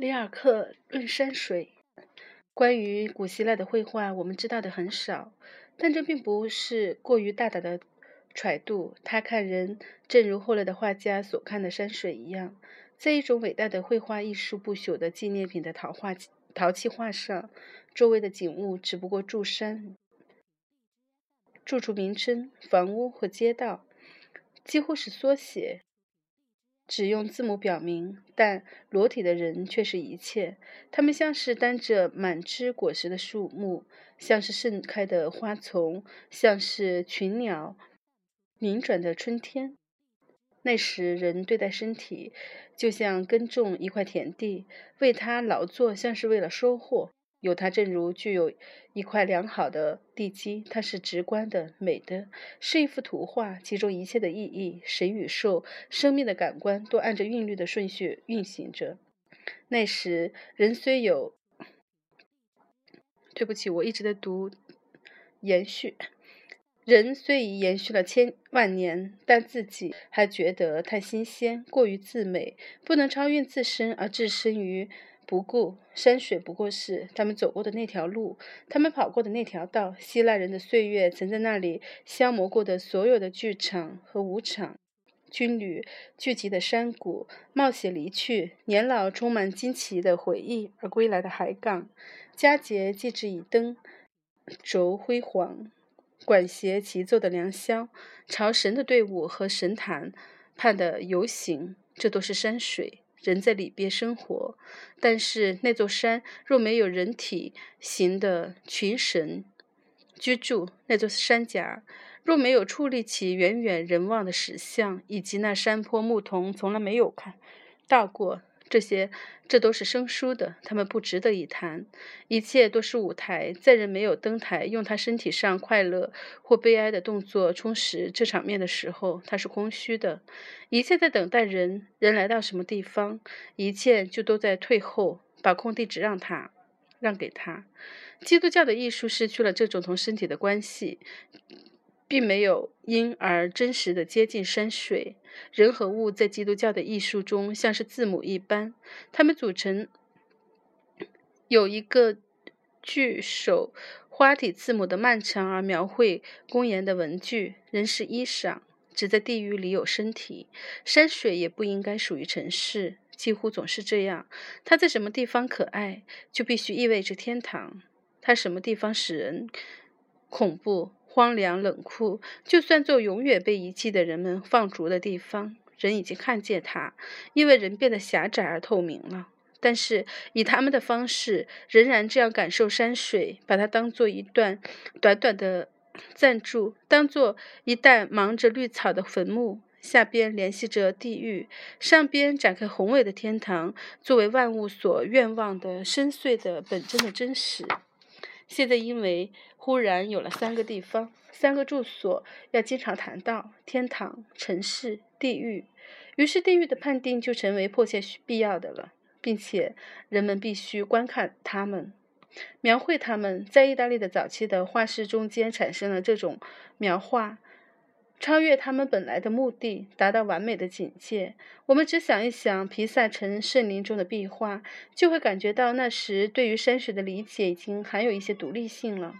里尔克论山水。关于古希腊的绘画，我们知道的很少，但这并不是过于大胆的揣度。他看人，正如后来的画家所看的山水一样，在一种伟大的绘画艺术不朽的纪念品的陶画陶器画上，周围的景物只不过柱山、住处名称、房屋或街道，几乎是缩写。只用字母表明，但裸体的人却是一切。他们像是担着满枝果实的树木，像是盛开的花丛，像是群鸟鸣转的春天。那时，人对待身体，就像耕种一块田地，为他劳作，像是为了收获。有它，正如具有一块良好的地基，它是直观的、美的，是一幅图画，其中一切的意义、神与兽、生命的感官都按着韵律的顺序运行着。那时，人虽有……对不起，我一直在读延续。人虽已延续了千万年，但自己还觉得太新鲜，过于自美，不能超越自身，而置身于。不顾山水不过是他们走过的那条路，他们跑过的那条道。希腊人的岁月曾在那里消磨过的所有的剧场和舞场，军旅聚集的山谷，冒险离去，年老充满惊奇的回忆而归来的海港，佳节祭之以灯轴辉煌，管弦齐奏的良宵，朝神的队伍和神坛畔的游行，这都是山水。人在里边生活，但是那座山若没有人体形的群神居住，那座山甲若没有矗立起远远人望的石像，以及那山坡牧童从来没有看到过。这些，这都是生疏的，他们不值得一谈。一切都是舞台，在人没有登台，用他身体上快乐或悲哀的动作充实这场面的时候，它是空虚的。一切在等待人，人来到什么地方，一切就都在退后，把空地只让他，让给他。基督教的艺术失去了这种同身体的关系。并没有因而真实的接近山水。人和物在基督教的艺术中像是字母一般，它们组成有一个具首花体字母的漫长而描绘公言的文句。人是衣裳，只在地狱里有身体。山水也不应该属于城市，几乎总是这样。它在什么地方可爱，就必须意味着天堂。它什么地方使人恐怖？荒凉冷酷，就算做永远被遗弃的人们放逐的地方，人已经看见它，因为人变得狭窄而透明了。但是以他们的方式，仍然这样感受山水，把它当做一段短短的暂住，当做一带忙着绿草的坟墓，下边联系着地狱，上边展开宏伟的天堂，作为万物所愿望的深邃的本真的真实。现在因为忽然有了三个地方、三个住所，要经常谈到天堂、城市、地狱，于是地狱的判定就成为迫切需必要的了，并且人们必须观看他们，描绘他们。在意大利的早期的画室中间产生了这种描画。超越他们本来的目的，达到完美的境界。我们只想一想皮萨城圣林中的壁画，就会感觉到那时对于山水的理解已经含有一些独立性了。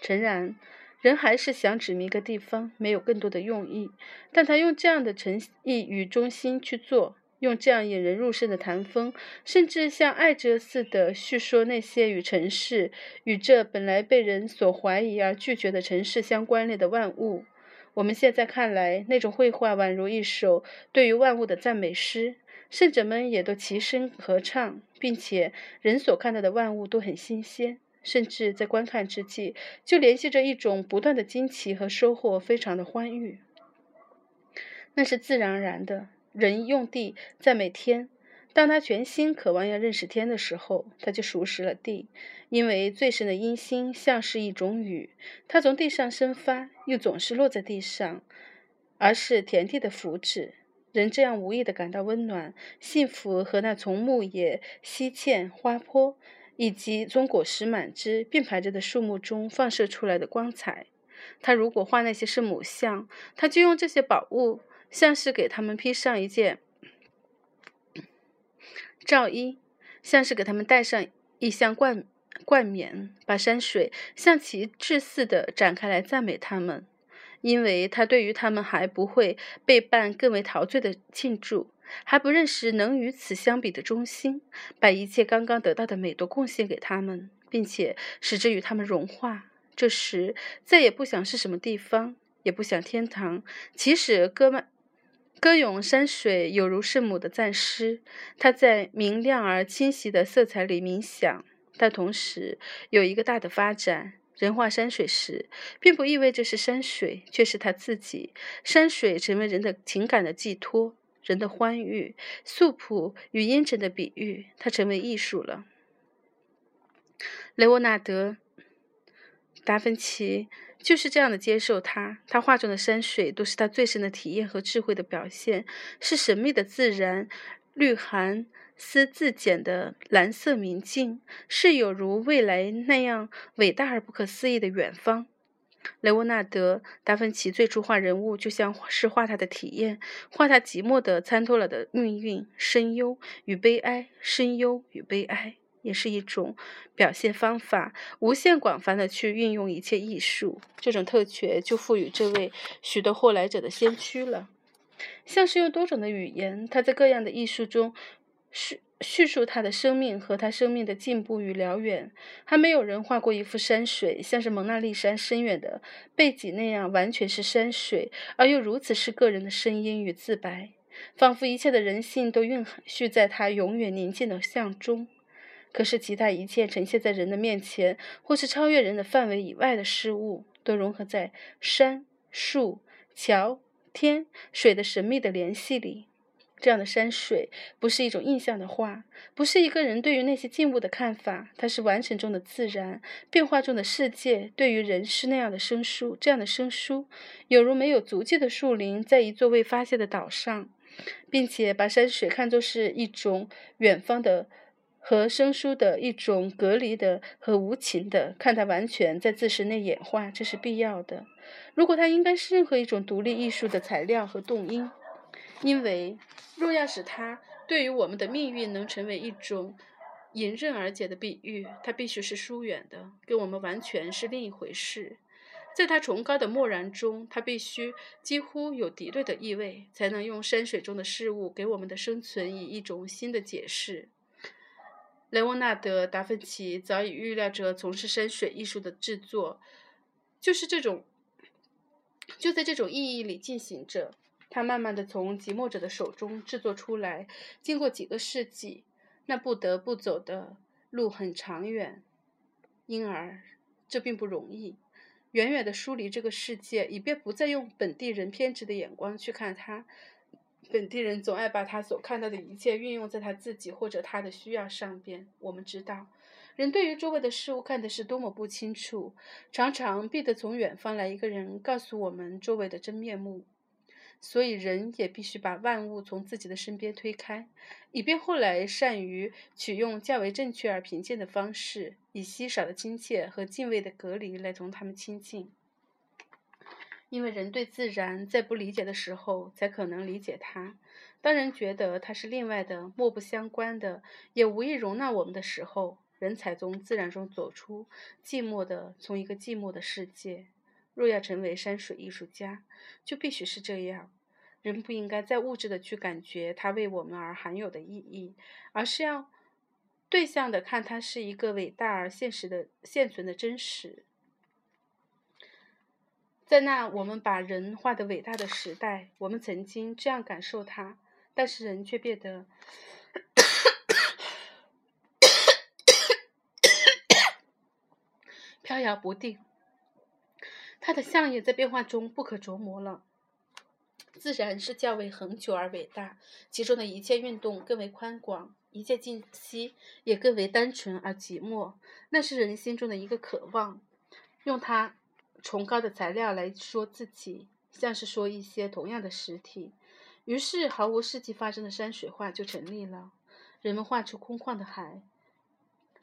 诚然，人还是想指明一个地方，没有更多的用意。但他用这样的诚意与忠心去做，用这样引人入胜的谈风，甚至像爱哲似的叙说那些与城市、与这本来被人所怀疑而拒绝的城市相关联的万物。我们现在看来，那种绘画宛如一首对于万物的赞美诗，圣者们也都齐声合唱，并且人所看到的万物都很新鲜，甚至在观看之际就联系着一种不断的惊奇和收获，非常的欢愉。那是自然而然的，人用地赞美天。当他全心渴望要认识天的时候，他就熟识了地，因为最深的阴心像是一种雨，它从地上生发，又总是落在地上，而是田地的福祉。人这样无意的感到温暖、幸福和那从牧野、溪涧、花坡以及从果实满枝并排着的树木中放射出来的光彩。他如果画那些圣母像，他就用这些宝物，像是给他们披上一件。赵一，像是给他们戴上一箱冠冠冕，把山水像旗帜似的展开来赞美他们，因为他对于他们还不会被办更为陶醉的庆祝，还不认识能与此相比的中心，把一切刚刚得到的美都贡献给他们，并且使之与他们融化。这时再也不想是什么地方，也不想天堂。即使歌曼歌咏山水，有如圣母的赞诗。他在明亮而清晰的色彩里冥想，但同时有一个大的发展。人画山水时，并不意味着是山水，却是他自己。山水成为人的情感的寄托，人的欢愉、素朴与阴沉的比喻，它成为艺术了。雷沃纳德。达芬奇就是这样的接受他，他画中的山水都是他最深的体验和智慧的表现，是神秘的自然，绿寒丝自简的蓝色明镜，是有如未来那样伟大而不可思议的远方。雷沃纳德·达芬奇最初画人物，就像是画他的体验，画他寂寞的参透了的命运、深忧与悲哀，深忧与悲哀。也是一种表现方法，无限广泛的去运用一切艺术，这种特权就赋予这位许多后来者的先驱了。像是用多种的语言，他在各样的艺术中叙叙述他的生命和他生命的进步与辽远。还没有人画过一幅山水，像是蒙娜丽莎深远的背景那样，完全是山水，而又如此是个人的声音与自白，仿佛一切的人性都蕴含蓄在他永远宁静的像中。可是，其他一切呈现在人的面前，或是超越人的范围以外的事物，都融合在山、树、桥、天、水的神秘的联系里。这样的山水不是一种印象的画，不是一个人对于那些静物的看法，它是完成中的自然变化中的世界。对于人是那样的生疏，这样的生疏，有如没有足迹的树林，在一座未发现的岛上，并且把山水看作是一种远方的。和生疏的一种隔离的和无情的，看它完全在自身内演化，这是必要的。如果它应该是任何一种独立艺术的材料和动因，因为若要使它对于我们的命运能成为一种迎刃而解的比喻，它必须是疏远的，跟我们完全是另一回事。在它崇高的漠然中，它必须几乎有敌对的意味，才能用山水中的事物给我们的生存以一种新的解释。雷沃纳德·达芬奇早已预料着从事山水艺术的制作，就是这种，就在这种意义里进行着。他慢慢地从寂寞者的手中制作出来，经过几个世纪，那不得不走的路很长远，因而这并不容易。远远地疏离这个世界，以便不再用本地人偏执的眼光去看它。本地人总爱把他所看到的一切运用在他自己或者他的需要上边。我们知道，人对于周围的事物看的是多么不清楚，常常必得从远方来一个人告诉我们周围的真面目。所以，人也必须把万物从自己的身边推开，以便后来善于取用较为正确而平静的方式，以稀少的亲切和敬畏的隔离来同他们亲近。因为人对自然在不理解的时候，才可能理解它；当人觉得它是另外的、莫不相关的，也无意容纳我们的时候，人才从自然中走出，寂寞的从一个寂寞的世界。若要成为山水艺术家，就必须是这样。人不应该再物质的去感觉它为我们而含有的意义，而是要对象的看它是一个伟大而现实的现存的真实。在那我们把人画的伟大的时代，我们曾经这样感受它，但是人却变得 飘摇不定，它的相也在变化中不可琢磨了。自然是较为恒久而伟大，其中的一切运动更为宽广，一切静息也更为单纯而寂寞。那是人心中的一个渴望，用它。崇高的材料来说自己，像是说一些同样的实体，于是毫无事迹发生的山水画就成立了。人们画出空旷的海、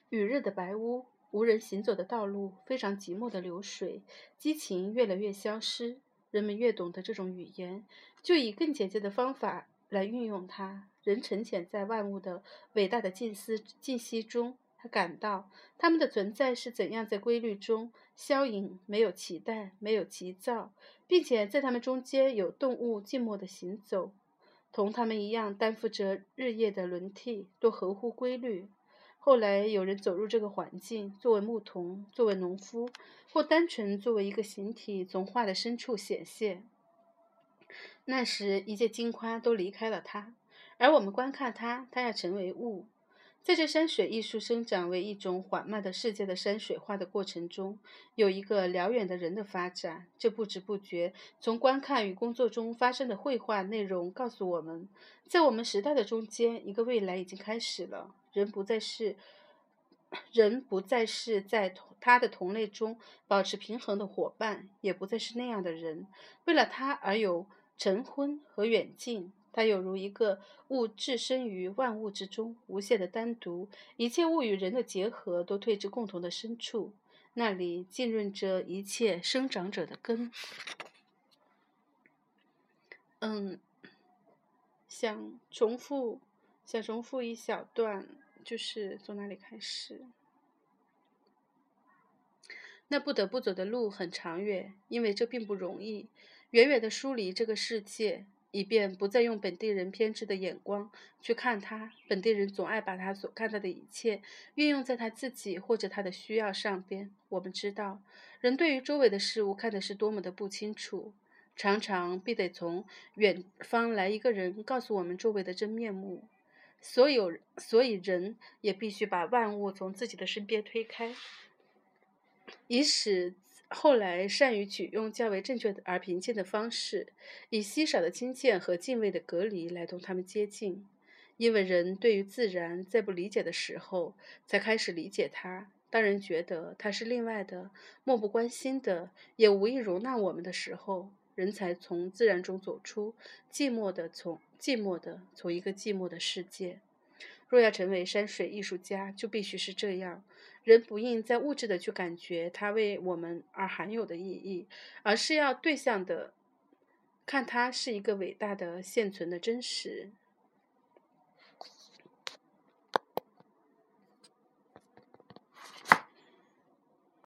雨日的白屋、无人行走的道路、非常寂寞的流水，激情越来越消失。人们越懂得这种语言，就以更简洁的方法来运用它。人沉潜在万物的伟大的静思静息中，他感到他们的存在是怎样在规律中消隐，没有期待，没有急躁，并且在他们中间有动物静默的行走，同他们一样担负着日夜的轮替，都合乎规律。后来有人走入这个环境，作为牧童，作为农夫，或单纯作为一个形体，从画的深处显现。那时，一切金花都离开了他，而我们观看他，他要成为物。在这山水艺术生长为一种缓慢的世界的山水画的过程中，有一个辽远的人的发展。这不知不觉从观看与工作中发生的绘画内容告诉我们，在我们时代的中间，一个未来已经开始了。人不再是人，不再是在同他的同类中保持平衡的伙伴，也不再是那样的人。为了他而有晨昏和远近，它有如一个物置身于万物之中，无限的单独。一切物与人的结合都退至共同的深处，那里浸润着一切生长者的根。嗯，想重复。想重复一小段，就是从哪里开始？那不得不走的路很长远，因为这并不容易。远远的疏离这个世界，以便不再用本地人偏执的眼光去看他。本地人总爱把他所看到的一切运用在他自己或者他的需要上边。我们知道，人对于周围的事物看的是多么的不清楚，常常必得从远方来一个人告诉我们周围的真面目。所有，所以人也必须把万物从自己的身边推开，以使后来善于取用较为正确而平静的方式，以稀少的亲切和敬畏的隔离来同他们接近。因为人对于自然在不理解的时候，才开始理解它；当人觉得它是另外的、漠不关心的，也无意容纳我们的时候，人才从自然中走出，寂寞的从。寂寞的，从一个寂寞的世界。若要成为山水艺术家，就必须是这样。人不应在物质的去感觉它为我们而含有的意义，而是要对象的看它是一个伟大的现存的真实。